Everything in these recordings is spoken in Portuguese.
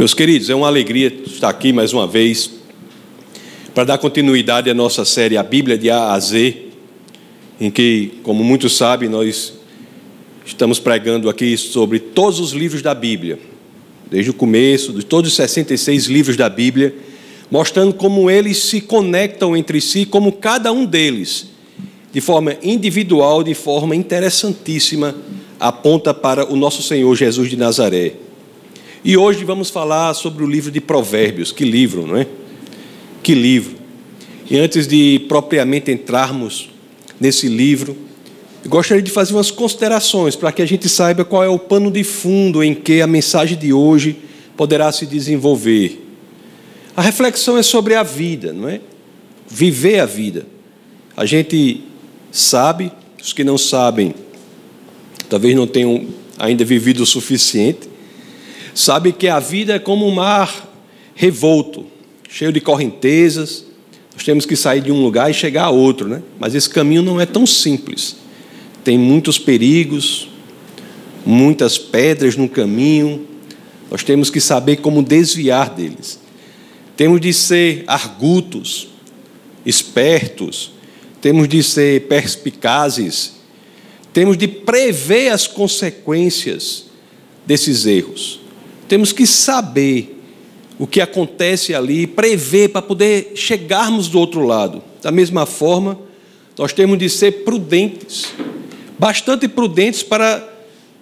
Meus queridos, é uma alegria estar aqui mais uma vez para dar continuidade à nossa série A Bíblia de A a Z, em que, como muitos sabem, nós estamos pregando aqui sobre todos os livros da Bíblia, desde o começo, de todos os 66 livros da Bíblia, mostrando como eles se conectam entre si, como cada um deles, de forma individual, de forma interessantíssima, aponta para o nosso Senhor Jesus de Nazaré. E hoje vamos falar sobre o livro de Provérbios. Que livro, não é? Que livro. E antes de propriamente entrarmos nesse livro, gostaria de fazer umas considerações para que a gente saiba qual é o pano de fundo em que a mensagem de hoje poderá se desenvolver. A reflexão é sobre a vida, não é? Viver a vida. A gente sabe, os que não sabem, talvez não tenham ainda vivido o suficiente, sabe que a vida é como um mar revolto, cheio de correntezas. Nós temos que sair de um lugar e chegar a outro, né? Mas esse caminho não é tão simples. Tem muitos perigos, muitas pedras no caminho. Nós temos que saber como desviar deles. Temos de ser argutos, espertos, temos de ser perspicazes, temos de prever as consequências desses erros. Temos que saber o que acontece ali, prever para poder chegarmos do outro lado. Da mesma forma, nós temos de ser prudentes, bastante prudentes para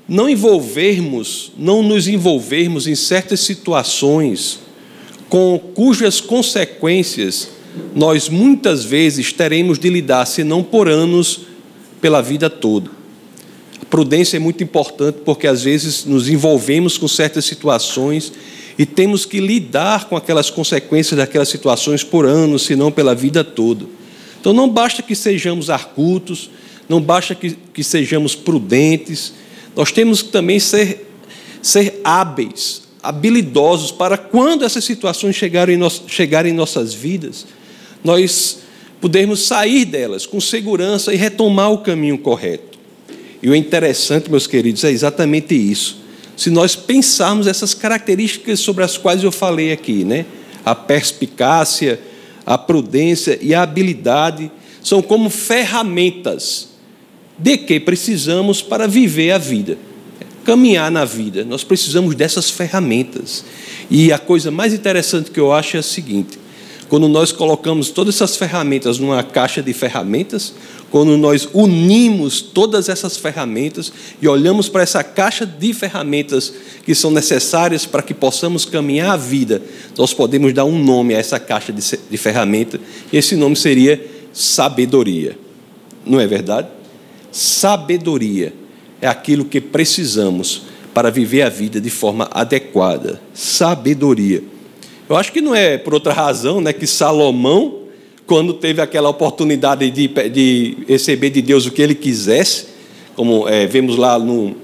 não envolvermos, não nos envolvermos em certas situações com cujas consequências nós muitas vezes teremos de lidar, se não por anos, pela vida toda. Prudência é muito importante porque às vezes nos envolvemos com certas situações e temos que lidar com aquelas consequências daquelas situações por anos, se não pela vida toda. Então não basta que sejamos arcutos, não basta que, que sejamos prudentes, nós temos que também ser, ser hábeis, habilidosos para quando essas situações chegarem em, no, chegarem em nossas vidas, nós podermos sair delas com segurança e retomar o caminho correto. E o interessante, meus queridos, é exatamente isso. Se nós pensarmos essas características sobre as quais eu falei aqui, né? A perspicácia, a prudência e a habilidade são como ferramentas de que precisamos para viver a vida, caminhar na vida. Nós precisamos dessas ferramentas. E a coisa mais interessante que eu acho é a seguinte: quando nós colocamos todas essas ferramentas numa caixa de ferramentas, quando nós unimos todas essas ferramentas e olhamos para essa caixa de ferramentas que são necessárias para que possamos caminhar a vida, nós podemos dar um nome a essa caixa de, ferramentas, e esse nome seria sabedoria. Não é verdade? Sabedoria é aquilo que precisamos para viver a vida de forma adequada. Sabedoria. Eu acho que não é por outra razão né, que Salomão, quando teve aquela oportunidade de, de receber de Deus o que ele quisesse, como é, vemos lá no,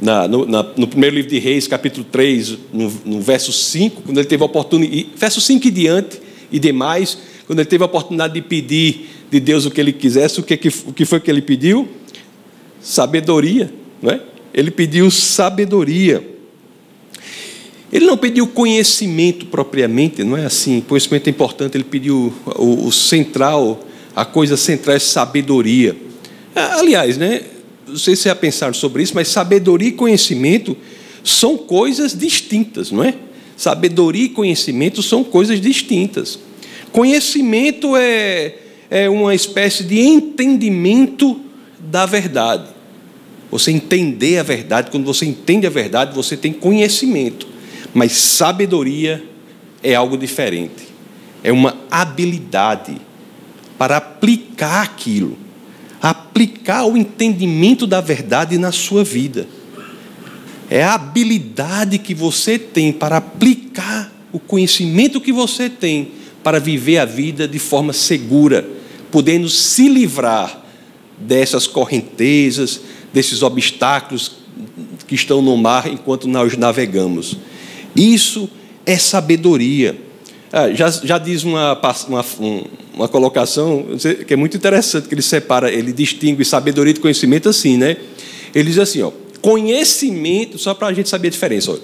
na, no, na, no, primeiro livro de Reis, capítulo 3, no, no verso 5, quando ele teve a oportunidade, verso 5 e diante e demais, quando ele teve a oportunidade de pedir de Deus o que ele quisesse, o que, o que foi que ele pediu? Sabedoria, não é? Ele pediu sabedoria. Ele não pediu conhecimento propriamente, não é assim. Conhecimento é importante, ele pediu o, o central, a coisa central é sabedoria. Ah, aliás, né, não sei se já pensaram sobre isso, mas sabedoria e conhecimento são coisas distintas, não é? Sabedoria e conhecimento são coisas distintas. Conhecimento é, é uma espécie de entendimento da verdade. Você entender a verdade, quando você entende a verdade, você tem conhecimento. Mas sabedoria é algo diferente. É uma habilidade para aplicar aquilo, aplicar o entendimento da verdade na sua vida. É a habilidade que você tem para aplicar o conhecimento que você tem para viver a vida de forma segura, podendo se livrar dessas correntezas, desses obstáculos que estão no mar enquanto nós navegamos. Isso é sabedoria. Ah, já, já diz uma, uma, uma colocação que é muito interessante, que ele separa, ele distingue sabedoria de conhecimento assim, né? Ele diz assim, ó, conhecimento, só para a gente saber a diferença, ó,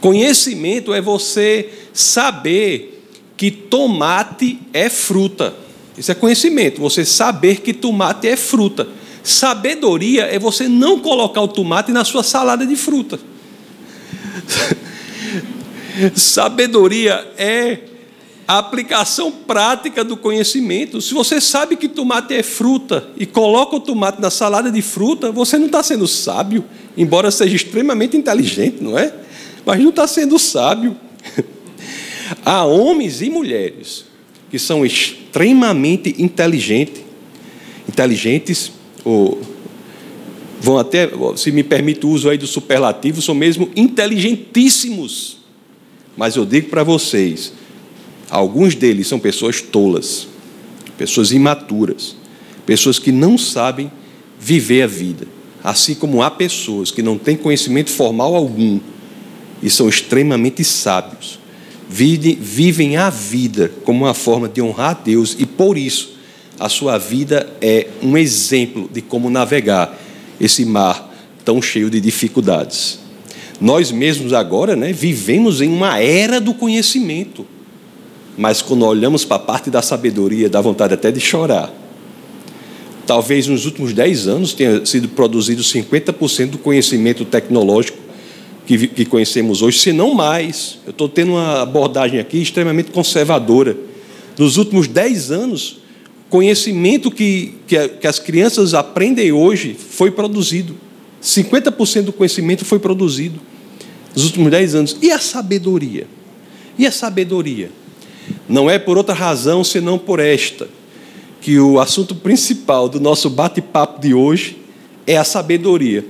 Conhecimento é você saber que tomate é fruta. Isso é conhecimento, você saber que tomate é fruta. Sabedoria é você não colocar o tomate na sua salada de fruta. Sabedoria é a aplicação prática do conhecimento. Se você sabe que tomate é fruta e coloca o tomate na salada de fruta, você não está sendo sábio, embora seja extremamente inteligente, não é? Mas não está sendo sábio. Há homens e mulheres que são extremamente inteligentes, inteligentes, ou vão até, se me permite o uso aí do superlativo, são mesmo inteligentíssimos. Mas eu digo para vocês, alguns deles são pessoas tolas, pessoas imaturas, pessoas que não sabem viver a vida. Assim como há pessoas que não têm conhecimento formal algum e são extremamente sábios, vivem a vida como uma forma de honrar a Deus e por isso a sua vida é um exemplo de como navegar esse mar tão cheio de dificuldades. Nós mesmos agora né, vivemos em uma era do conhecimento, mas quando olhamos para a parte da sabedoria, dá vontade até de chorar. Talvez nos últimos 10 anos tenha sido produzido 50% do conhecimento tecnológico que, que conhecemos hoje, se não mais. Eu estou tendo uma abordagem aqui extremamente conservadora. Nos últimos 10 anos, conhecimento que, que, que as crianças aprendem hoje foi produzido. 50% do conhecimento foi produzido nos últimos 10 anos. E a sabedoria? E a sabedoria? Não é por outra razão senão por esta, que o assunto principal do nosso bate-papo de hoje é a sabedoria,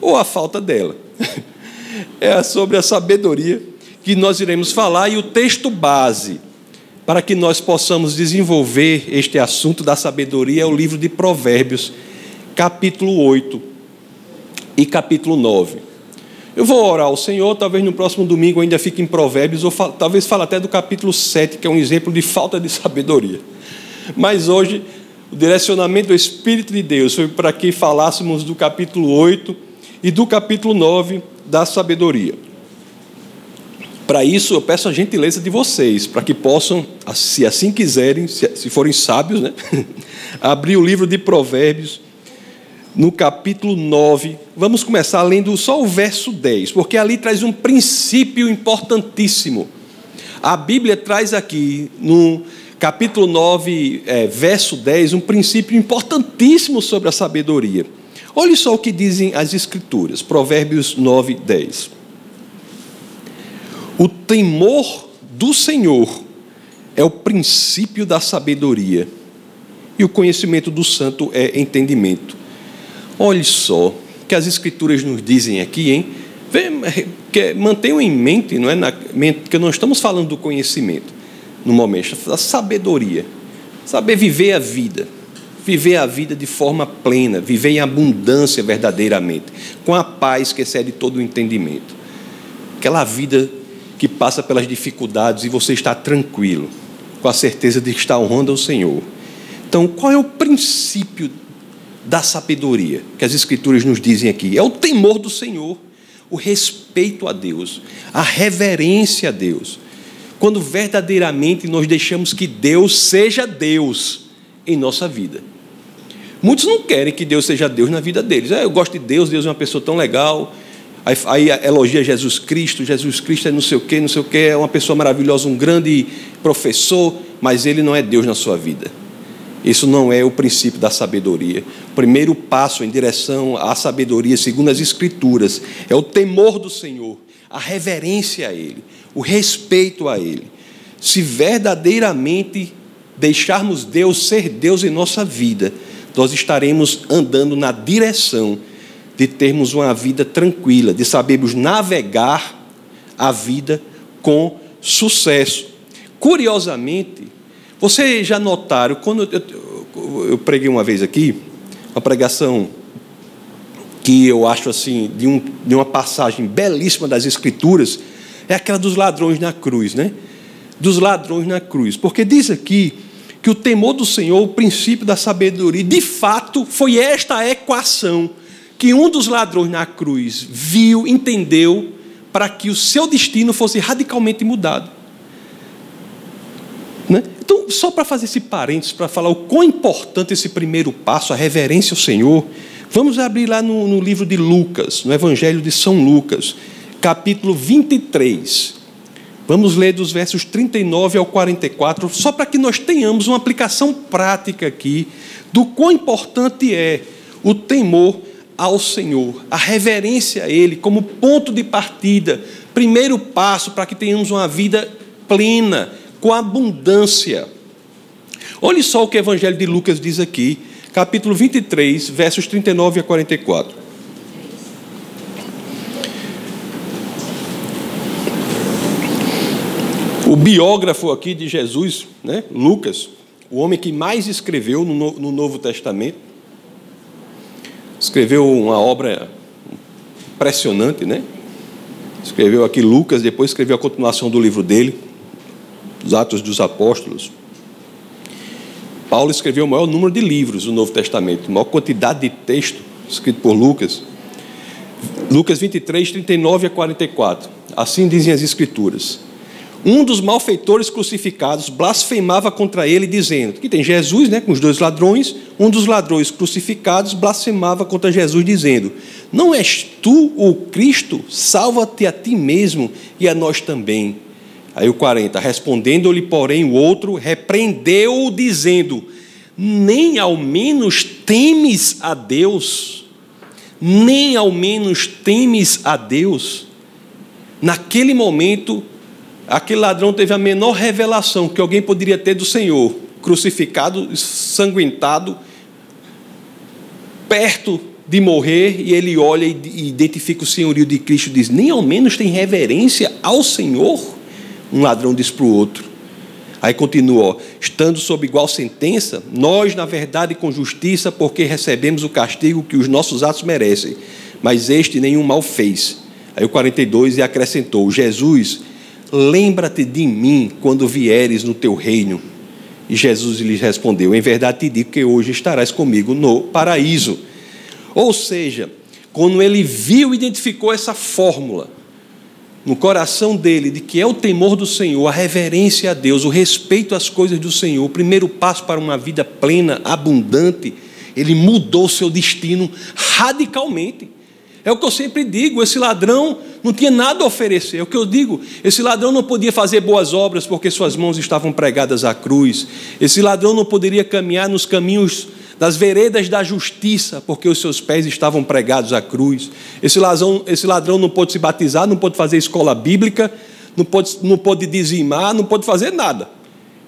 ou a falta dela. é sobre a sabedoria que nós iremos falar e o texto base para que nós possamos desenvolver este assunto da sabedoria é o livro de Provérbios, capítulo 8 e capítulo 9. Eu vou orar ao Senhor, talvez no próximo domingo ainda fique em Provérbios, ou talvez fale até do capítulo 7, que é um exemplo de falta de sabedoria. Mas hoje, o direcionamento do Espírito de Deus foi para que falássemos do capítulo 8 e do capítulo 9 da sabedoria. Para isso, eu peço a gentileza de vocês, para que possam, se assim quiserem, se forem sábios, né? abrir o livro de Provérbios, no capítulo 9. Vamos começar lendo só o verso 10, porque ali traz um princípio importantíssimo. A Bíblia traz aqui, no capítulo 9, é, verso 10, um princípio importantíssimo sobre a sabedoria. Olhe só o que dizem as Escrituras, Provérbios 9, 10. O temor do Senhor é o princípio da sabedoria, e o conhecimento do santo é entendimento. Olhe só que as Escrituras nos dizem aqui, hein? Mantenham em mente, não é? que não estamos falando do conhecimento no momento, da sabedoria, saber viver a vida viver a vida de forma plena, viver em abundância verdadeiramente, com a paz que excede todo o entendimento. Aquela vida que passa pelas dificuldades e você está tranquilo, com a certeza de que está honrando ao Senhor. Então, qual é o princípio da sabedoria que as Escrituras nos dizem aqui? É o temor do Senhor, o respeito a Deus, a reverência a Deus. Quando verdadeiramente nós deixamos que Deus seja Deus em nossa vida. Muitos não querem que Deus seja Deus na vida deles. É, eu gosto de Deus, Deus é uma pessoa tão legal. Aí, aí elogia Jesus Cristo, Jesus Cristo é não sei o quê, não sei o quê, é uma pessoa maravilhosa, um grande professor, mas ele não é Deus na sua vida. Isso não é o princípio da sabedoria. O primeiro passo em direção à sabedoria, segundo as Escrituras, é o temor do Senhor, a reverência a Ele, o respeito a Ele. Se verdadeiramente deixarmos Deus ser Deus em nossa vida, nós estaremos andando na direção de termos uma vida tranquila, de sabermos navegar a vida com sucesso. Curiosamente, vocês já notaram, quando eu, eu preguei uma vez aqui, uma pregação que eu acho assim, de, um, de uma passagem belíssima das Escrituras, é aquela dos ladrões na cruz, né? Dos ladrões na cruz. Porque diz aqui que o temor do Senhor, o princípio da sabedoria, de fato, foi esta equação que um dos ladrões na cruz viu, entendeu, para que o seu destino fosse radicalmente mudado. Então, só para fazer esse parênteses, para falar o quão importante esse primeiro passo, a reverência ao Senhor, vamos abrir lá no, no livro de Lucas, no Evangelho de São Lucas, capítulo 23. Vamos ler dos versos 39 ao 44, só para que nós tenhamos uma aplicação prática aqui do quão importante é o temor ao Senhor, a reverência a Ele como ponto de partida, primeiro passo para que tenhamos uma vida plena, com abundância. Olhe só o que o Evangelho de Lucas diz aqui, capítulo 23, versos 39 a 44. O biógrafo aqui de Jesus, né, Lucas, o homem que mais escreveu no Novo Testamento, escreveu uma obra impressionante, né? Escreveu aqui Lucas, depois escreveu a continuação do livro dele, os Atos dos Apóstolos. Paulo escreveu o maior número de livros do Novo Testamento, a maior quantidade de texto escrito por Lucas. Lucas 23, 39 a 44. Assim dizem as Escrituras. Um dos malfeitores crucificados blasfemava contra ele, dizendo: que tem Jesus, né, com os dois ladrões. Um dos ladrões crucificados blasfemava contra Jesus, dizendo: Não és tu o Cristo? Salva-te a ti mesmo e a nós também. Aí o 40, respondendo-lhe, porém, o outro repreendeu-o, dizendo: Nem ao menos temes a Deus, nem ao menos temes a Deus. Naquele momento, aquele ladrão teve a menor revelação que alguém poderia ter do Senhor, crucificado, sanguentado, perto de morrer, e ele olha e identifica o senhorio de Cristo e diz: Nem ao menos tem reverência ao Senhor. Um ladrão diz para o outro. Aí continua, estando sob igual sentença, nós, na verdade, com justiça, porque recebemos o castigo que os nossos atos merecem, mas este nenhum mal fez. Aí o 42 e acrescentou: Jesus, lembra-te de mim quando vieres no teu reino. E Jesus lhe respondeu: Em verdade te digo que hoje estarás comigo no paraíso. Ou seja, quando ele viu e identificou essa fórmula, no coração dele de que é o temor do Senhor, a reverência a Deus, o respeito às coisas do Senhor, o primeiro passo para uma vida plena, abundante, ele mudou seu destino radicalmente. É o que eu sempre digo: esse ladrão não tinha nada a oferecer. É o que eu digo: esse ladrão não podia fazer boas obras porque suas mãos estavam pregadas à cruz. Esse ladrão não poderia caminhar nos caminhos das veredas da justiça, porque os seus pés estavam pregados à cruz. Esse ladrão, esse ladrão não pôde se batizar, não pôde fazer escola bíblica, não pôde, não pôde dizimar, não pôde fazer nada.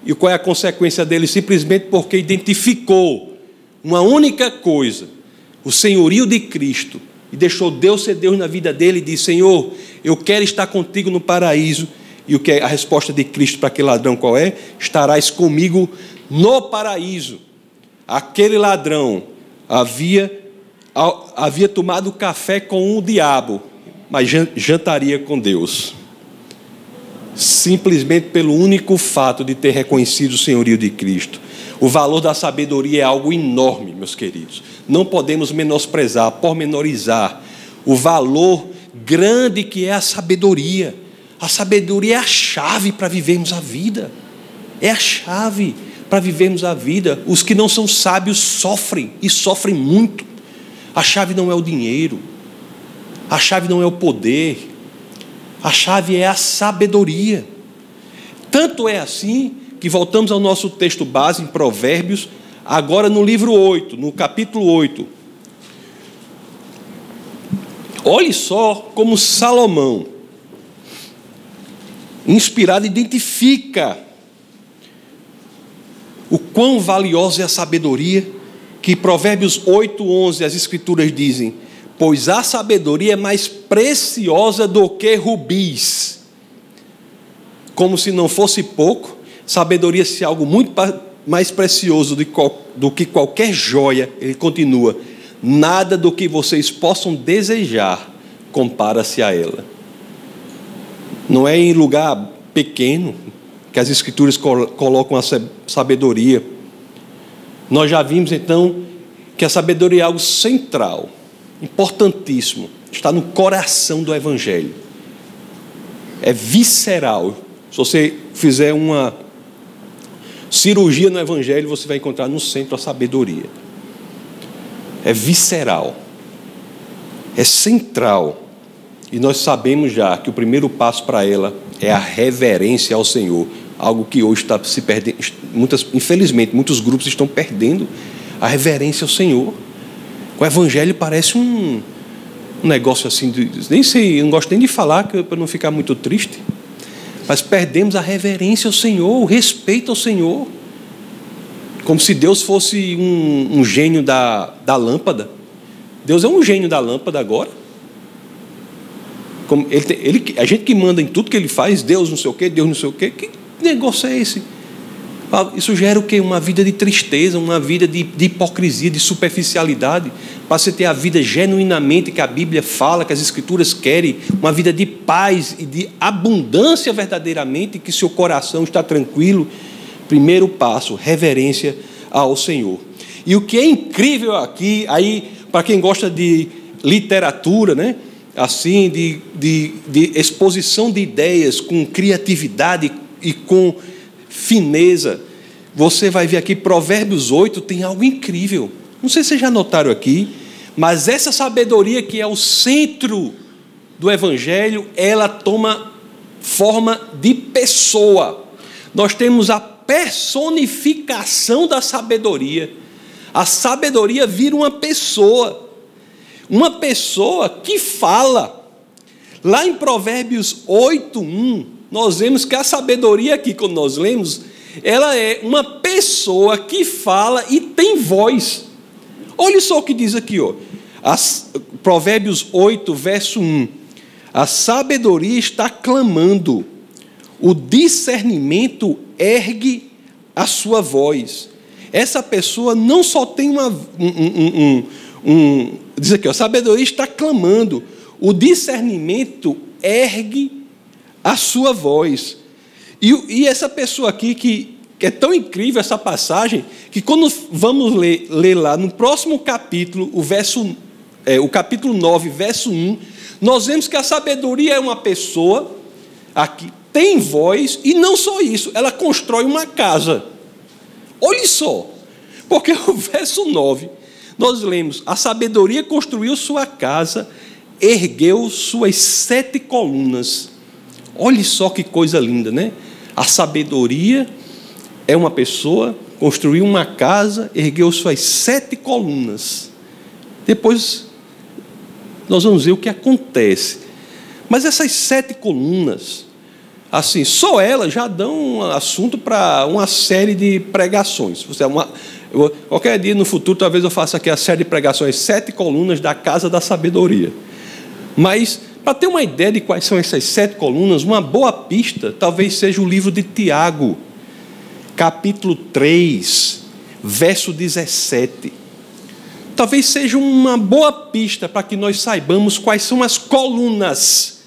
E qual é a consequência dele? Simplesmente porque identificou uma única coisa: o senhorio de Cristo. E deixou Deus ser Deus na vida dele e disse: Senhor, eu quero estar contigo no paraíso. E o que é a resposta de Cristo para aquele ladrão qual é? Estarás comigo no paraíso aquele ladrão havia, havia tomado café com o diabo, mas jantaria com Deus. Simplesmente pelo único fato de ter reconhecido o senhorio de Cristo. O valor da sabedoria é algo enorme, meus queridos. Não podemos menosprezar, pormenorizar o valor grande que é a sabedoria. A sabedoria é a chave para vivermos a vida. É a chave para vivermos a vida. Os que não são sábios sofrem e sofrem muito. A chave não é o dinheiro, a chave não é o poder, a chave é a sabedoria. Tanto é assim que voltamos ao nosso texto base em Provérbios, agora no livro 8, no capítulo 8. Olhe só como Salomão, inspirado, identifica o quão valiosa é a sabedoria, que Provérbios 8:11 as escrituras dizem: "Pois a sabedoria é mais preciosa do que rubis". Como se não fosse pouco, sabedoria se algo muito mais precioso do que qualquer joia, ele continua: "Nada do que vocês possam desejar compara-se a ela". Não é em lugar pequeno, que as Escrituras colocam a sabedoria. Nós já vimos então que a sabedoria é algo central, importantíssimo, está no coração do Evangelho. é visceral. Se você fizer uma cirurgia no Evangelho, você vai encontrar no centro a sabedoria. É visceral, é central. E nós sabemos já que o primeiro passo para ela é a reverência ao Senhor, algo que hoje está se perdendo. Muitas, infelizmente, muitos grupos estão perdendo a reverência ao Senhor. O Evangelho parece um, um negócio assim, de, nem sei, não gosto nem de falar para não ficar muito triste, mas perdemos a reverência ao Senhor, o respeito ao Senhor, como se Deus fosse um, um gênio da, da lâmpada. Deus é um gênio da lâmpada agora. Como ele, ele, a gente que manda em tudo que ele faz, Deus não sei o quê, Deus não sei o quê, que negócio é esse? Ah, isso gera o quê? Uma vida de tristeza, uma vida de, de hipocrisia, de superficialidade. Para você ter a vida genuinamente que a Bíblia fala, que as Escrituras querem, uma vida de paz e de abundância verdadeiramente, que seu coração está tranquilo. Primeiro passo, reverência ao Senhor. E o que é incrível aqui, aí, para quem gosta de literatura, né? Assim, de, de, de exposição de ideias com criatividade e com fineza. Você vai ver aqui, Provérbios 8 tem algo incrível. Não sei se vocês já notaram aqui, mas essa sabedoria que é o centro do Evangelho, ela toma forma de pessoa. Nós temos a personificação da sabedoria. A sabedoria vira uma pessoa. Uma pessoa que fala. Lá em Provérbios 8, 1, nós vemos que a sabedoria aqui, quando nós lemos, ela é uma pessoa que fala e tem voz. Olha só o que diz aqui, ó. As, Provérbios 8, verso 1. A sabedoria está clamando, o discernimento ergue a sua voz. Essa pessoa não só tem uma, um, um, um, um diz aqui, a sabedoria está clamando, o discernimento ergue a sua voz. E, e essa pessoa aqui que, que, é tão incrível essa passagem, que quando vamos ler, ler lá no próximo capítulo, o verso, é, o capítulo 9, verso 1, nós vemos que a sabedoria é uma pessoa aqui tem voz e não só isso, ela constrói uma casa. Olhe só, porque o verso 9 nós lemos: a sabedoria construiu sua casa, ergueu suas sete colunas. Olhe só que coisa linda, né? A sabedoria é uma pessoa, construiu uma casa, ergueu suas sete colunas. Depois nós vamos ver o que acontece. Mas essas sete colunas, assim, só elas já dão um assunto para uma série de pregações. Você é uma, eu, qualquer dia no futuro, talvez eu faça aqui a série de pregações, sete colunas da Casa da Sabedoria. Mas, para ter uma ideia de quais são essas sete colunas, uma boa pista talvez seja o livro de Tiago, capítulo 3, verso 17. Talvez seja uma boa pista para que nós saibamos quais são as colunas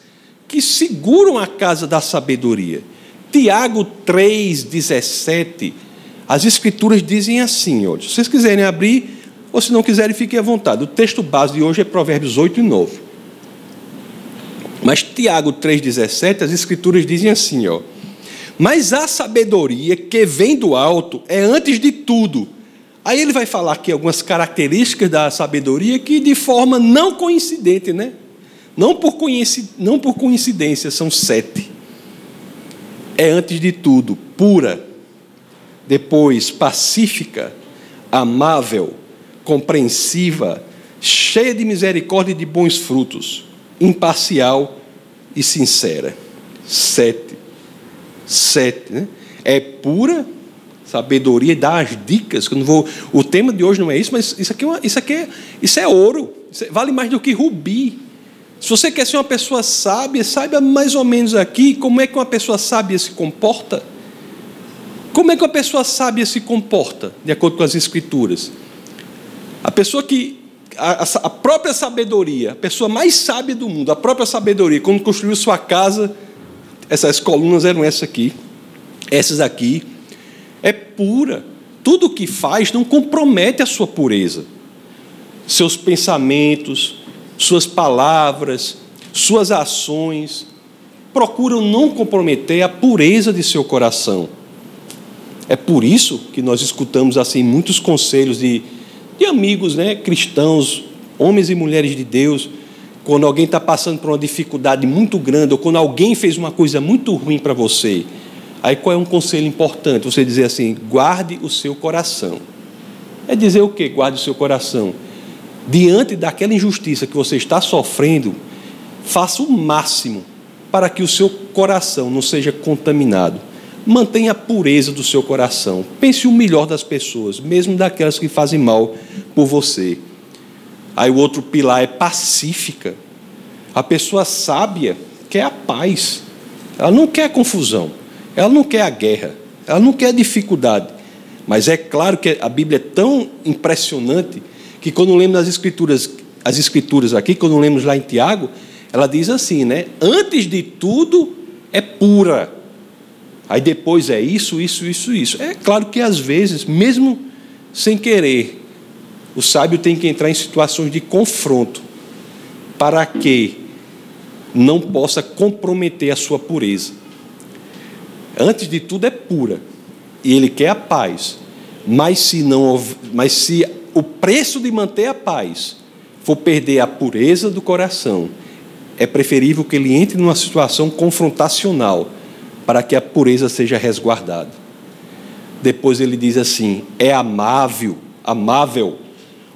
que seguram a casa da sabedoria. Tiago 17 as escrituras dizem assim, ó, se vocês quiserem abrir, ou se não quiserem, fiquem à vontade. O texto base de hoje é Provérbios 8 e 9. Mas Tiago 3,17, as escrituras dizem assim, ó. Mas a sabedoria que vem do alto é antes de tudo. Aí ele vai falar aqui algumas características da sabedoria que de forma não coincidente, né? Não por, coincidência, não por coincidência, são sete. É antes de tudo, pura depois pacífica, amável, compreensiva, cheia de misericórdia e de bons frutos, imparcial e sincera. Sete. Sete. Né? É pura sabedoria, dá as dicas. Que não vou, o tema de hoje não é isso, mas isso aqui, é uma, isso aqui é, isso é ouro. Isso vale mais do que rubi. Se você quer ser uma pessoa sábia, saiba mais ou menos aqui como é que uma pessoa sábia se comporta. Como é que a pessoa sábia se comporta, de acordo com as Escrituras? A pessoa que. A, a própria sabedoria, a pessoa mais sábia do mundo, a própria sabedoria, quando construiu sua casa, essas colunas eram essas aqui, essas aqui, é pura. Tudo o que faz não compromete a sua pureza. Seus pensamentos, suas palavras, suas ações, procuram não comprometer a pureza de seu coração. É por isso que nós escutamos assim muitos conselhos de, de amigos, né, cristãos, homens e mulheres de Deus, quando alguém está passando por uma dificuldade muito grande, ou quando alguém fez uma coisa muito ruim para você. Aí qual é um conselho importante? Você dizer assim: guarde o seu coração. É dizer o que? Guarde o seu coração. Diante daquela injustiça que você está sofrendo, faça o máximo para que o seu coração não seja contaminado. Mantenha a pureza do seu coração. Pense o melhor das pessoas, mesmo daquelas que fazem mal por você. Aí o outro pilar é pacífica. A pessoa sábia quer a paz. Ela não quer confusão. Ela não quer a guerra. Ela não quer dificuldade. Mas é claro que a Bíblia é tão impressionante que quando lemos as escrituras, as escrituras aqui, quando lemos lá em Tiago, ela diz assim, né? Antes de tudo é pura. Aí depois é isso, isso, isso, isso. É claro que às vezes, mesmo sem querer, o sábio tem que entrar em situações de confronto para que não possa comprometer a sua pureza. Antes de tudo é pura e ele quer a paz. Mas se não, mas se o preço de manter a paz for perder a pureza do coração, é preferível que ele entre numa situação confrontacional para que a pureza seja resguardada. Depois ele diz assim: é amável, amável.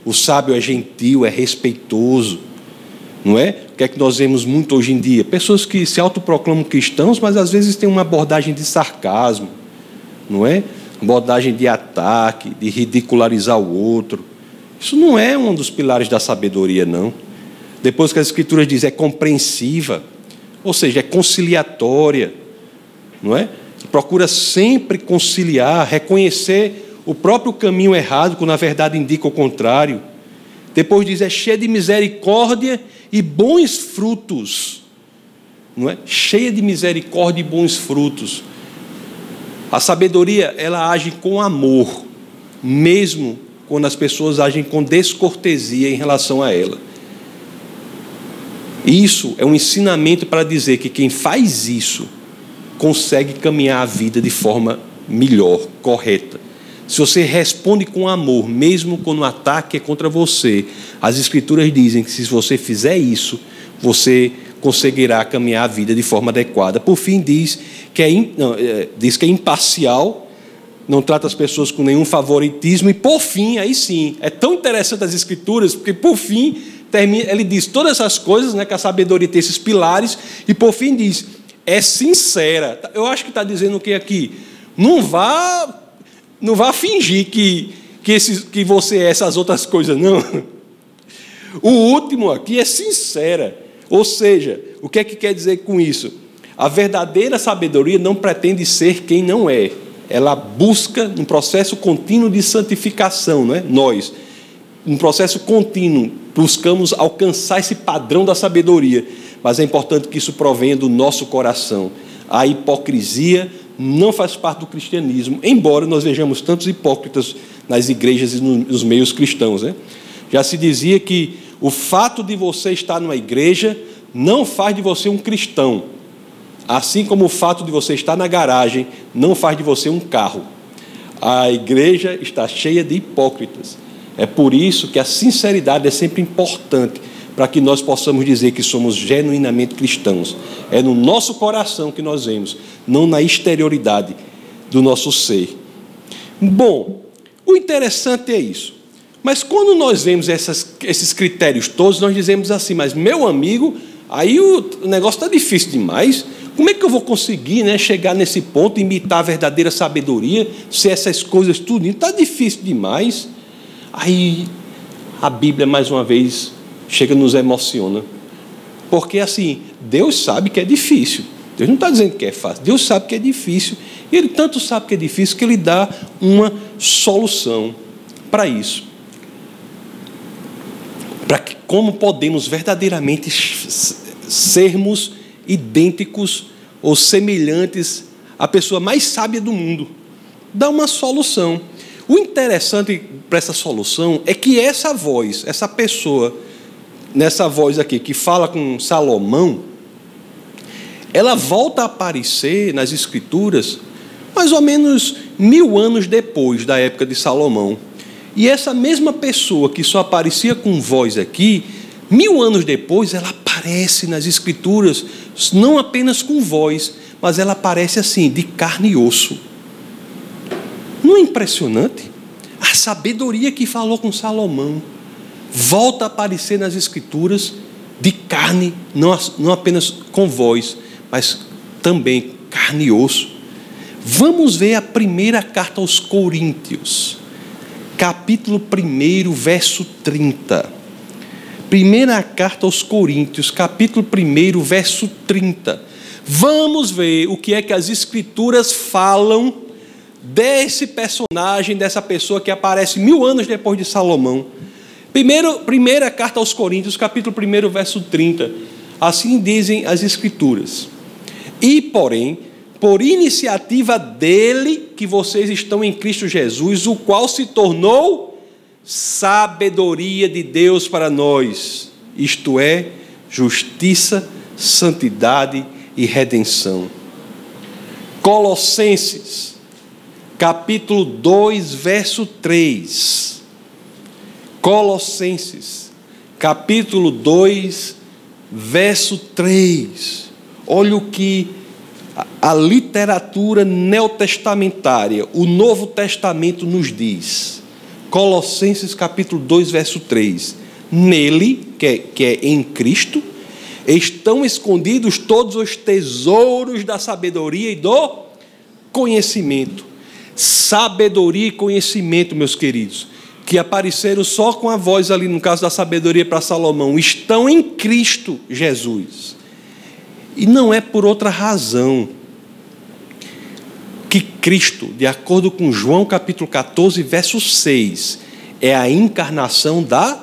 O sábio é gentil, é respeitoso. Não é? O que é que nós vemos muito hoje em dia? Pessoas que se autoproclamam cristãos, mas às vezes têm uma abordagem de sarcasmo, não é? Abordagem de ataque, de ridicularizar o outro. Isso não é um dos pilares da sabedoria, não. Depois que as Escrituras dizem é compreensiva, ou seja, é conciliatória, não é? Procura sempre conciliar, reconhecer o próprio caminho errado, quando na verdade indica o contrário. Depois diz é cheia de misericórdia e bons frutos, não é? Cheia de misericórdia e bons frutos. A sabedoria, ela age com amor, mesmo quando as pessoas agem com descortesia em relação a ela. Isso é um ensinamento para dizer que quem faz isso consegue caminhar a vida de forma melhor, correta. Se você responde com amor, mesmo quando o ataque é contra você, as Escrituras dizem que se você fizer isso, você conseguirá caminhar a vida de forma adequada. Por fim, diz que é, não, é, diz que é imparcial, não trata as pessoas com nenhum favoritismo, e por fim, aí sim, é tão interessante as Escrituras, porque por fim termina, ele diz todas essas coisas, né, que a sabedoria tem esses pilares, e por fim diz, é sincera. Eu acho que está dizendo o que aqui? Não vá, não vá fingir que, que, esses, que você é essas outras coisas, não. O último aqui é sincera. Ou seja, o que é que quer dizer com isso? A verdadeira sabedoria não pretende ser quem não é. Ela busca um processo contínuo de santificação, não é? Nós, um processo contínuo buscamos alcançar esse padrão da sabedoria, mas é importante que isso provenha do nosso coração. A hipocrisia não faz parte do cristianismo, embora nós vejamos tantos hipócritas nas igrejas e nos meios cristãos. Né? Já se dizia que o fato de você estar numa igreja não faz de você um cristão, assim como o fato de você estar na garagem não faz de você um carro. A igreja está cheia de hipócritas. É por isso que a sinceridade é sempre importante para que nós possamos dizer que somos genuinamente cristãos. É no nosso coração que nós vemos, não na exterioridade do nosso ser. Bom, o interessante é isso. Mas quando nós vemos essas, esses critérios todos, nós dizemos assim: mas meu amigo, aí o negócio está difícil demais. Como é que eu vou conseguir né, chegar nesse ponto, imitar a verdadeira sabedoria, se essas coisas tudo está difícil demais? Aí a Bíblia, mais uma vez, chega nos emociona. Porque assim, Deus sabe que é difícil. Deus não está dizendo que é fácil. Deus sabe que é difícil. E Ele tanto sabe que é difícil que Ele dá uma solução para isso. Para que como podemos verdadeiramente sermos idênticos ou semelhantes à pessoa mais sábia do mundo. Dá uma solução. O interessante para essa solução é que essa voz, essa pessoa, nessa voz aqui, que fala com Salomão, ela volta a aparecer nas Escrituras mais ou menos mil anos depois da época de Salomão. E essa mesma pessoa que só aparecia com voz aqui, mil anos depois, ela aparece nas Escrituras, não apenas com voz, mas ela aparece assim, de carne e osso. Não é impressionante? A sabedoria que falou com Salomão volta a aparecer nas Escrituras de carne, não, não apenas com voz, mas também carne e osso. Vamos ver a primeira carta aos Coríntios, capítulo 1, verso 30. Primeira carta aos Coríntios, capítulo 1, verso 30. Vamos ver o que é que as Escrituras falam desse personagem, dessa pessoa que aparece mil anos depois de Salomão. Primeiro, primeira carta aos Coríntios, capítulo 1, verso 30. Assim dizem as Escrituras. E, porém, por iniciativa dele que vocês estão em Cristo Jesus, o qual se tornou sabedoria de Deus para nós, isto é, justiça, santidade e redenção. Colossenses, capítulo 2, verso 3. Colossenses, capítulo 2, verso 3. Olha o que a literatura neotestamentária, o Novo Testamento nos diz. Colossenses capítulo 2, verso 3. Nele, que é, que é em Cristo, estão escondidos todos os tesouros da sabedoria e do conhecimento. Sabedoria e conhecimento, meus queridos, que apareceram só com a voz ali, no caso da sabedoria para Salomão, estão em Cristo Jesus. E não é por outra razão que Cristo, de acordo com João capítulo 14, verso 6, é a encarnação da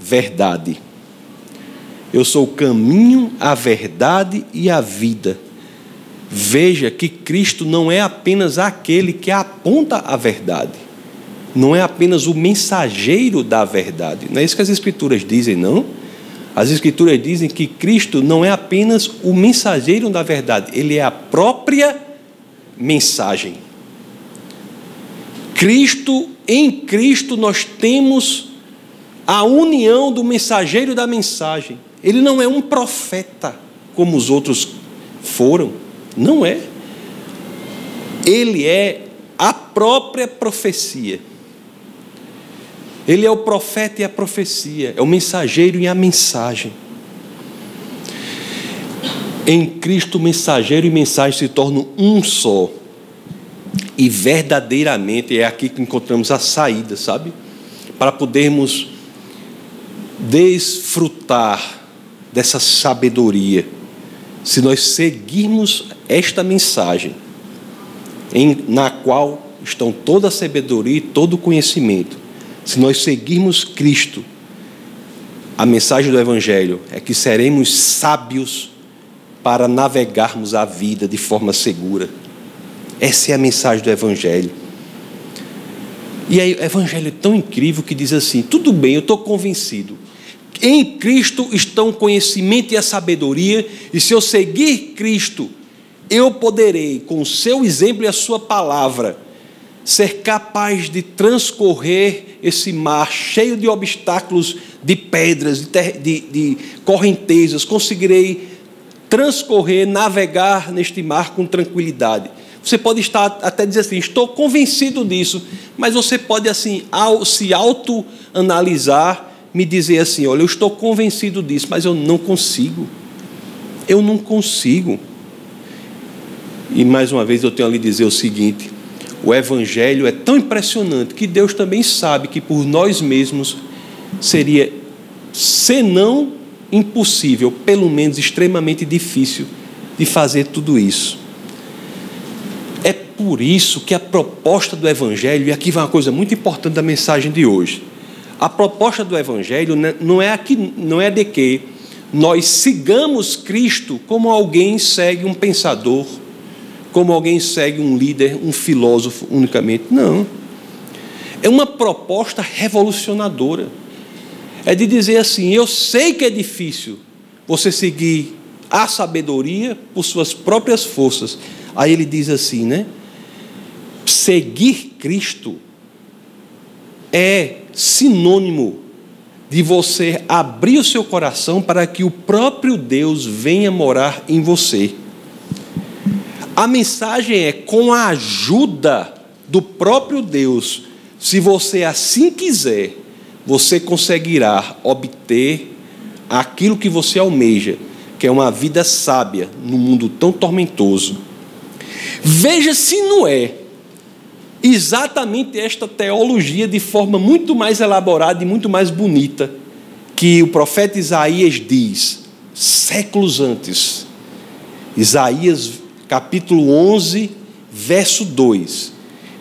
verdade. Eu sou o caminho, a verdade e a vida. Veja que Cristo não é apenas aquele que aponta a verdade, não é apenas o mensageiro da verdade. Não é isso que as Escrituras dizem, não? As Escrituras dizem que Cristo não é apenas o mensageiro da verdade, ele é a própria mensagem. Cristo, em Cristo, nós temos a união do mensageiro da mensagem. Ele não é um profeta como os outros foram, não é. Ele é a própria profecia. Ele é o profeta e a profecia, é o mensageiro e a mensagem. Em Cristo, mensageiro e mensagem se tornam um só. E verdadeiramente é aqui que encontramos a saída, sabe? Para podermos desfrutar dessa sabedoria. Se nós seguirmos esta mensagem, em, na qual estão toda a sabedoria e todo o conhecimento, se nós seguirmos Cristo, a mensagem do Evangelho é que seremos sábios para navegarmos a vida de forma segura. Essa é a mensagem do Evangelho. E aí, o Evangelho é tão incrível que diz assim: tudo bem, eu estou convencido. Em Cristo estão o conhecimento e a sabedoria, e se eu seguir Cristo, eu poderei, com o seu exemplo e a sua palavra, ser capaz de transcorrer esse mar cheio de obstáculos, de pedras, de, de, de correntezas, conseguirei transcorrer, navegar neste mar com tranquilidade. Você pode estar até dizer assim, estou convencido disso, mas você pode assim, ao, se autoanalisar, me dizer assim, olha, eu estou convencido disso, mas eu não consigo. Eu não consigo. E mais uma vez eu tenho a lhe dizer o seguinte: o Evangelho é tão impressionante que Deus também sabe que por nós mesmos seria, se não impossível, pelo menos extremamente difícil de fazer tudo isso. É por isso que a proposta do Evangelho, e aqui vai uma coisa muito importante da mensagem de hoje. A proposta do Evangelho não é, aqui, não é de que nós sigamos Cristo como alguém segue um pensador como alguém segue um líder, um filósofo unicamente. Não. É uma proposta revolucionadora. É de dizer assim: eu sei que é difícil você seguir a sabedoria por suas próprias forças. Aí ele diz assim, né? Seguir Cristo é sinônimo de você abrir o seu coração para que o próprio Deus venha morar em você. A mensagem é com a ajuda do próprio Deus, se você assim quiser, você conseguirá obter aquilo que você almeja, que é uma vida sábia no mundo tão tormentoso. Veja se não é exatamente esta teologia de forma muito mais elaborada e muito mais bonita que o profeta Isaías diz séculos antes. Isaías capítulo 11, verso 2.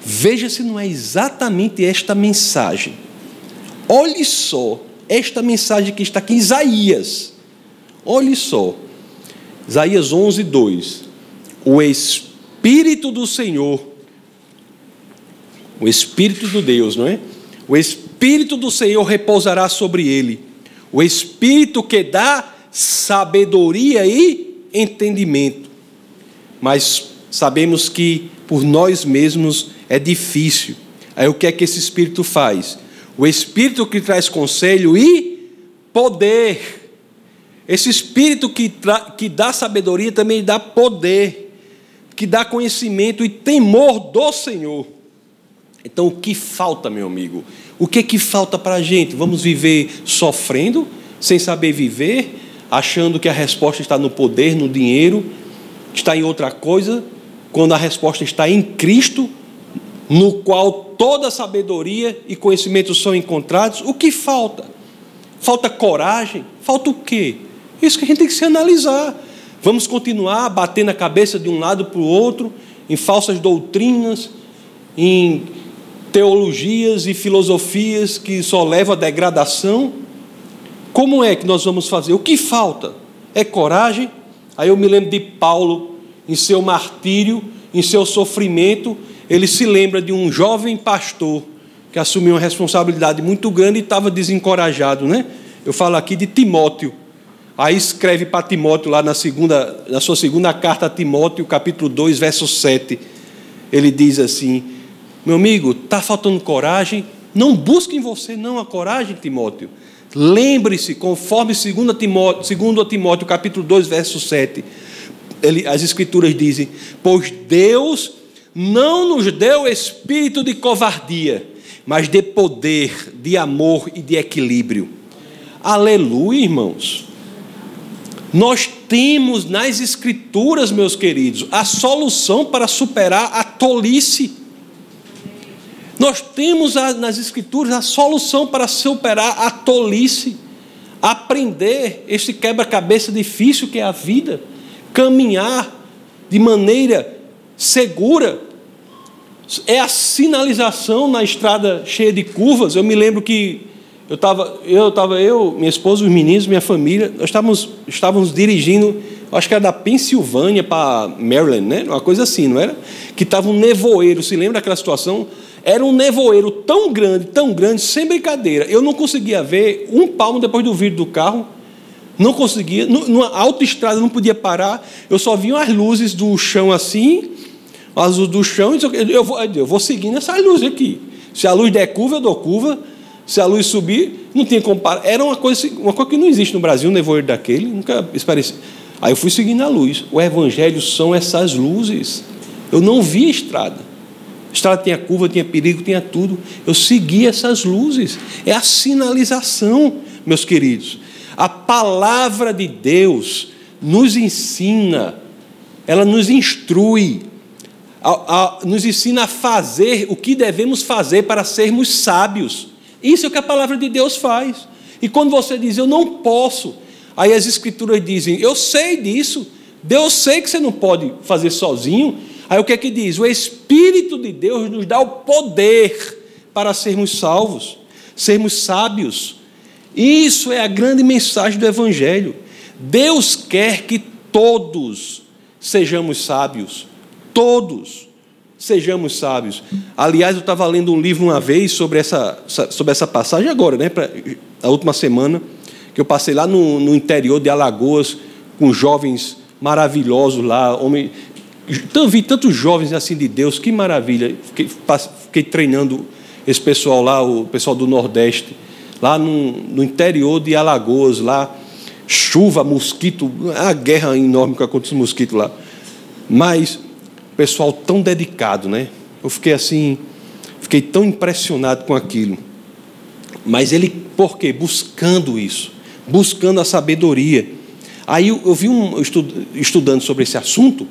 Veja se não é exatamente esta mensagem. Olhe só esta mensagem que está aqui em Isaías. Olhe só. Isaías 11, 2. O Espírito do Senhor o Espírito do Deus, não é? O Espírito do Senhor repousará sobre ele. O Espírito que dá sabedoria e entendimento. Mas sabemos que por nós mesmos é difícil. Aí o que é que esse Espírito faz? O Espírito que traz conselho e poder. Esse Espírito que, que dá sabedoria também dá poder, que dá conhecimento e temor do Senhor. Então, o que falta, meu amigo? O que que falta para a gente? Vamos viver sofrendo, sem saber viver, achando que a resposta está no poder, no dinheiro, está em outra coisa, quando a resposta está em Cristo, no qual toda sabedoria e conhecimento são encontrados. O que falta? Falta coragem? Falta o quê? Isso que a gente tem que se analisar. Vamos continuar batendo a cabeça de um lado para o outro, em falsas doutrinas, em teologias e filosofias que só levam à degradação. Como é que nós vamos fazer? O que falta? É coragem? Aí eu me lembro de Paulo, em seu martírio, em seu sofrimento, ele se lembra de um jovem pastor que assumiu uma responsabilidade muito grande e estava desencorajado, né? Eu falo aqui de Timóteo. Aí escreve para Timóteo lá na, segunda, na sua segunda carta a Timóteo, capítulo 2, verso 7. Ele diz assim: meu amigo, está faltando coragem? Não busque em você não a coragem, Timóteo. Lembre-se, conforme 2 Timóteo, 2 Timóteo capítulo 2, verso 7, ele, as escrituras dizem, pois Deus não nos deu espírito de covardia, mas de poder, de amor e de equilíbrio. Aleluia, irmãos. Nós temos nas Escrituras, meus queridos, a solução para superar a tolice. Nós temos nas Escrituras a solução para superar a tolice, aprender este quebra-cabeça difícil que é a vida, caminhar de maneira segura. É a sinalização na estrada cheia de curvas. Eu me lembro que eu estava, eu, tava, eu, minha esposa, os meninos, minha família, nós estávamos, estávamos dirigindo, acho que era da Pensilvânia para Maryland, né? Uma coisa assim, não era? Que estava um nevoeiro. Se lembra daquela situação? Era um nevoeiro tão grande, tão grande, sem brincadeira. Eu não conseguia ver um palmo depois do vidro do carro. Não conseguia. Numa autoestrada não podia parar. Eu só via as luzes do chão assim, as luzes do chão. Eu vou, eu vou seguindo essas luzes aqui. Se a luz der curva, eu dou curva. Se a luz subir, não tinha como parar. Era uma coisa, uma coisa que não existe no Brasil, um nevoeiro daquele. Nunca parecia. Aí eu fui seguindo a luz. O Evangelho são essas luzes. Eu não vi a estrada estrada tinha curva, tinha perigo, tinha tudo. Eu segui essas luzes. É a sinalização, meus queridos. A palavra de Deus nos ensina, ela nos instrui, a, a, nos ensina a fazer o que devemos fazer para sermos sábios. Isso é o que a palavra de Deus faz. E quando você diz, eu não posso, aí as escrituras dizem, eu sei disso, Deus sei que você não pode fazer sozinho, Aí o que é que diz? O Espírito de Deus nos dá o poder para sermos salvos, sermos sábios. Isso é a grande mensagem do Evangelho. Deus quer que todos sejamos sábios. Todos sejamos sábios. Aliás, eu estava lendo um livro uma vez sobre essa, sobre essa passagem agora, né? Pra, a última semana, que eu passei lá no, no interior de Alagoas com jovens maravilhosos lá, homem, então, vi tantos jovens assim de Deus, que maravilha. Fiquei, fiquei, treinando esse pessoal lá, o pessoal do Nordeste, lá no, no interior de Alagoas, lá, chuva, mosquito, a guerra enorme que acontece com mosquito lá. Mas, pessoal tão dedicado, né? Eu fiquei assim, fiquei tão impressionado com aquilo. Mas ele, por quê? Buscando isso, buscando a sabedoria. Aí eu, eu vi um, estudando sobre esse assunto,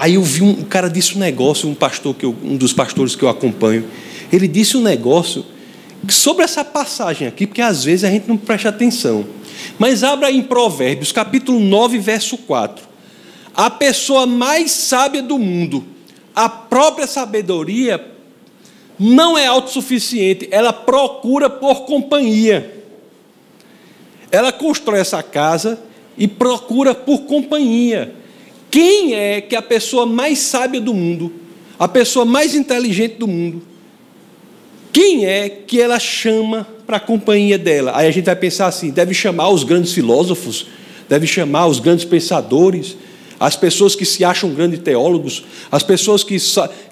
Aí eu vi um, um cara disse um negócio, um pastor que eu, um dos pastores que eu acompanho, ele disse um negócio sobre essa passagem aqui, porque às vezes a gente não presta atenção. Mas abra em Provérbios, capítulo 9, verso 4. A pessoa mais sábia do mundo, a própria sabedoria não é autossuficiente, ela procura por companhia. Ela constrói essa casa e procura por companhia. Quem é que é a pessoa mais sábia do mundo, a pessoa mais inteligente do mundo, quem é que ela chama para a companhia dela? Aí a gente vai pensar assim: deve chamar os grandes filósofos, deve chamar os grandes pensadores, as pessoas que se acham grandes teólogos, as pessoas que,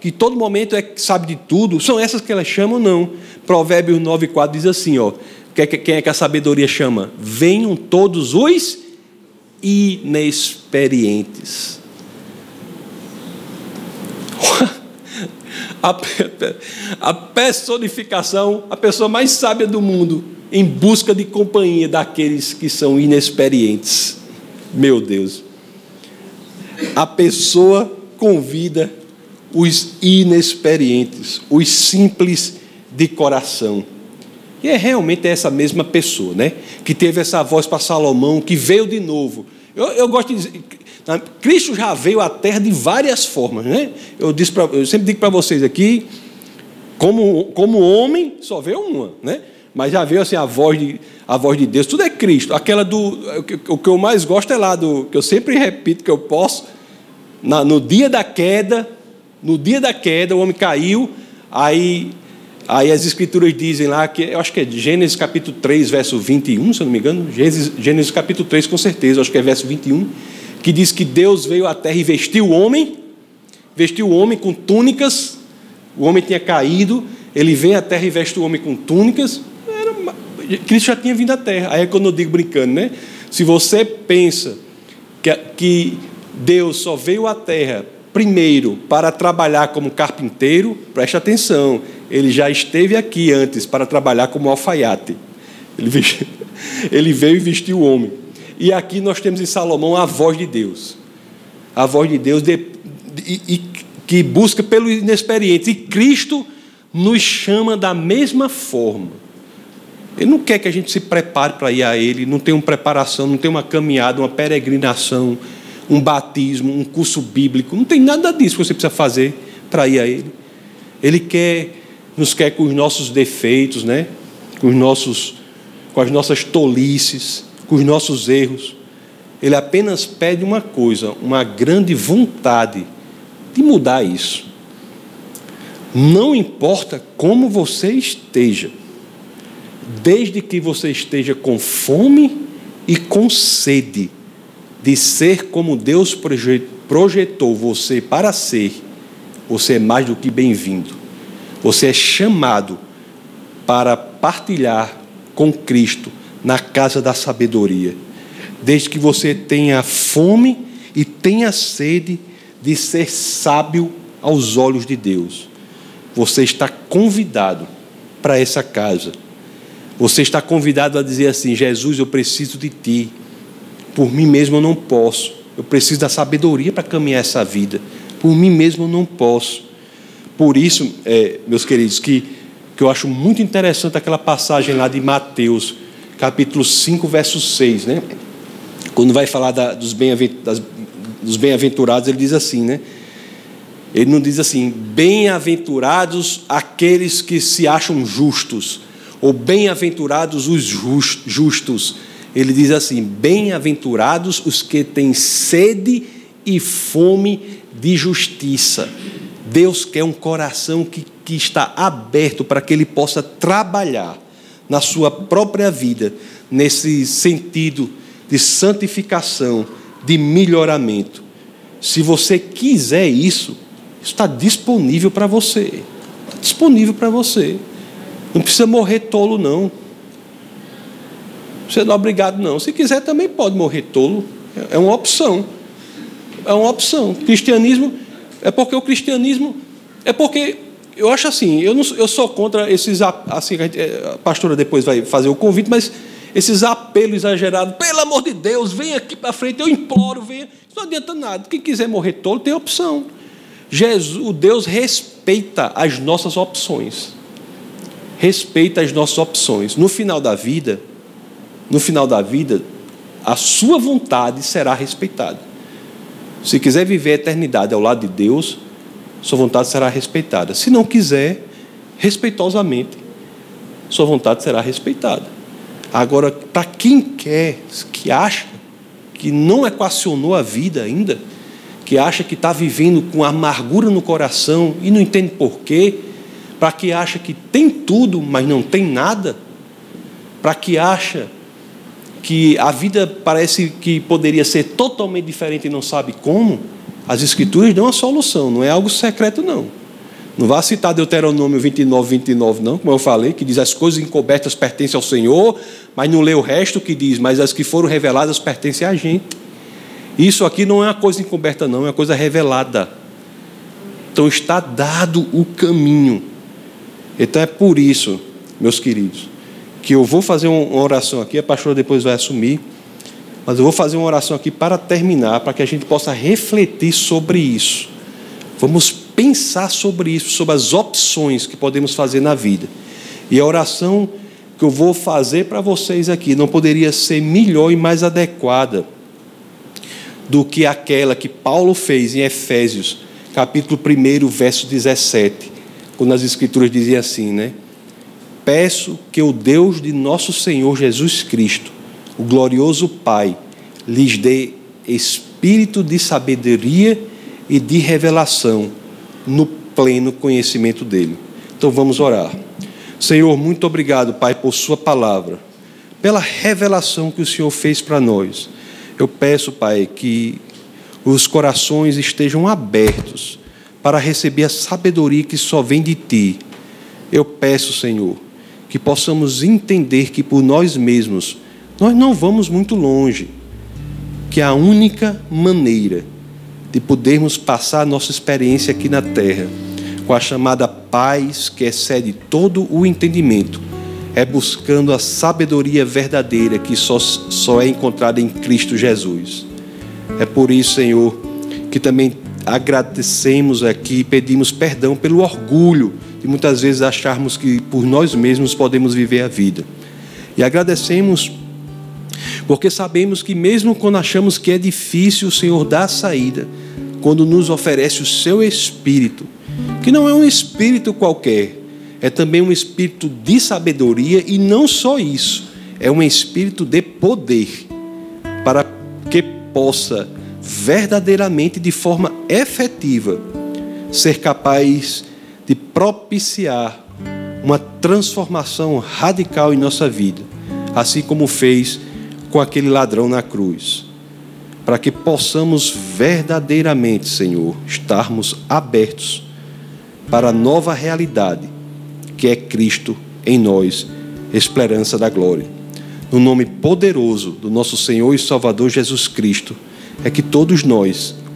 que todo momento é, sabe de tudo, são essas que ela chama ou não? Provérbios 9,4 diz assim: ó, quem é que a sabedoria chama? Venham todos os inexperientes. A personificação, a pessoa mais sábia do mundo, em busca de companhia daqueles que são inexperientes. Meu Deus. A pessoa convida os inexperientes, os simples de coração. E é realmente essa mesma pessoa, né? Que teve essa voz para Salomão, que veio de novo. Eu, eu, gosto de dizer, Cristo já veio à terra de várias formas, né? Eu, disse pra, eu sempre digo para vocês aqui, como, como homem, só veio uma, né? Mas já veio assim a voz de, a voz de Deus, tudo é Cristo. Aquela do. O que eu mais gosto é lá do. que eu sempre repito que eu posso. Na, no dia da queda, no dia da queda, o homem caiu, aí Aí as escrituras dizem lá que, eu acho que é Gênesis capítulo 3, verso 21, se eu não me engano, Gênesis, Gênesis capítulo 3, com certeza, acho que é verso 21, que diz que Deus veio à terra e vestiu o homem, vestiu o homem com túnicas, o homem tinha caído, ele vem à terra e veste o homem com túnicas. Cristo já tinha vindo à terra. Aí é quando eu digo brincando, né? Se você pensa que, que Deus só veio à terra primeiro para trabalhar como carpinteiro, preste atenção, ele já esteve aqui antes para trabalhar como alfaiate. Ele, ele veio e vestiu o homem. E aqui nós temos em Salomão a voz de Deus. A voz de Deus de, de, de, que busca pelo inexperiente. E Cristo nos chama da mesma forma. Ele não quer que a gente se prepare para ir a Ele, não tem uma preparação, não tem uma caminhada, uma peregrinação, um batismo, um curso bíblico, não tem nada disso que você precisa fazer para ir a Ele. Ele quer nos quer com os nossos defeitos, né? com, os nossos, com as nossas tolices, com os nossos erros. Ele apenas pede uma coisa, uma grande vontade de mudar isso. Não importa como você esteja, desde que você esteja com fome e com sede de ser como Deus projetou você para ser, você é mais do que bem-vindo. Você é chamado para partilhar com Cristo na casa da sabedoria. Desde que você tenha fome e tenha sede de ser sábio aos olhos de Deus. Você está convidado para essa casa. Você está convidado a dizer assim: Jesus, eu preciso de ti. Por mim mesmo eu não posso. Eu preciso da sabedoria para caminhar essa vida. Por mim mesmo eu não posso. Por isso, é, meus queridos, que, que eu acho muito interessante aquela passagem lá de Mateus, capítulo 5, verso 6, né? Quando vai falar da, dos bem-aventurados, ele diz assim, né? Ele não diz assim, bem-aventurados aqueles que se acham justos, ou bem-aventurados os justos. Ele diz assim: bem-aventurados os que têm sede e fome de justiça. Deus quer um coração que, que está aberto para que ele possa trabalhar na sua própria vida, nesse sentido de santificação, de melhoramento. Se você quiser isso, está disponível para você. Está disponível para você. Não precisa morrer tolo, não. Não é obrigado, não. Se quiser, também pode morrer tolo. É uma opção. É uma opção. Cristianismo é porque o cristianismo é porque eu acho assim. Eu, não, eu sou contra esses assim. A pastora depois vai fazer o convite, mas esses apelos exagerados. Pelo amor de Deus, vem aqui para frente. Eu imploro, venha. Não adianta nada. Quem quiser morrer tolo tem opção. Jesus, o Deus respeita as nossas opções. Respeita as nossas opções. No final da vida, no final da vida, a sua vontade será respeitada. Se quiser viver a eternidade ao lado de Deus, sua vontade será respeitada. Se não quiser, respeitosamente, sua vontade será respeitada. Agora, para quem quer, que acha que não equacionou a vida ainda, que acha que está vivendo com amargura no coração e não entende porquê, para que acha que tem tudo, mas não tem nada, para que acha que a vida parece que poderia ser totalmente diferente e não sabe como, as Escrituras dão a solução, não é algo secreto, não. Não vá citar Deuteronômio 29, 29, não, como eu falei, que diz as coisas encobertas pertencem ao Senhor, mas não lê o resto que diz, mas as que foram reveladas pertencem a gente. Isso aqui não é uma coisa encoberta, não, é uma coisa revelada. Então está dado o caminho. Então é por isso, meus queridos, que eu vou fazer uma oração aqui, a pastora depois vai assumir, mas eu vou fazer uma oração aqui para terminar, para que a gente possa refletir sobre isso. Vamos pensar sobre isso, sobre as opções que podemos fazer na vida. E a oração que eu vou fazer para vocês aqui não poderia ser melhor e mais adequada do que aquela que Paulo fez em Efésios, capítulo 1, verso 17, quando as escrituras diziam assim, né? peço que o Deus de nosso Senhor Jesus Cristo, o glorioso Pai, lhes dê espírito de sabedoria e de revelação no pleno conhecimento dele. Então vamos orar. Senhor, muito obrigado, Pai, por Sua palavra, pela revelação que o Senhor fez para nós. Eu peço, Pai, que os corações estejam abertos para receber a sabedoria que só vem de Ti. Eu peço, Senhor, que possamos entender que por nós mesmos nós não vamos muito longe, que a única maneira de podermos passar a nossa experiência aqui na terra com a chamada paz que excede todo o entendimento é buscando a sabedoria verdadeira que só, só é encontrada em Cristo Jesus. É por isso, Senhor, que também agradecemos aqui e pedimos perdão pelo orgulho de muitas vezes acharmos que por nós mesmos podemos viver a vida. E agradecemos porque sabemos que mesmo quando achamos que é difícil, o Senhor dá a saída, quando nos oferece o seu espírito, que não é um espírito qualquer, é também um espírito de sabedoria e não só isso, é um espírito de poder para que possa verdadeiramente de forma efetiva ser capaz de propiciar uma transformação radical em nossa vida, assim como fez com aquele ladrão na cruz. Para que possamos verdadeiramente, Senhor, estarmos abertos para a nova realidade que é Cristo em nós, esperança da glória. No nome poderoso do nosso Senhor e Salvador Jesus Cristo, é que todos nós,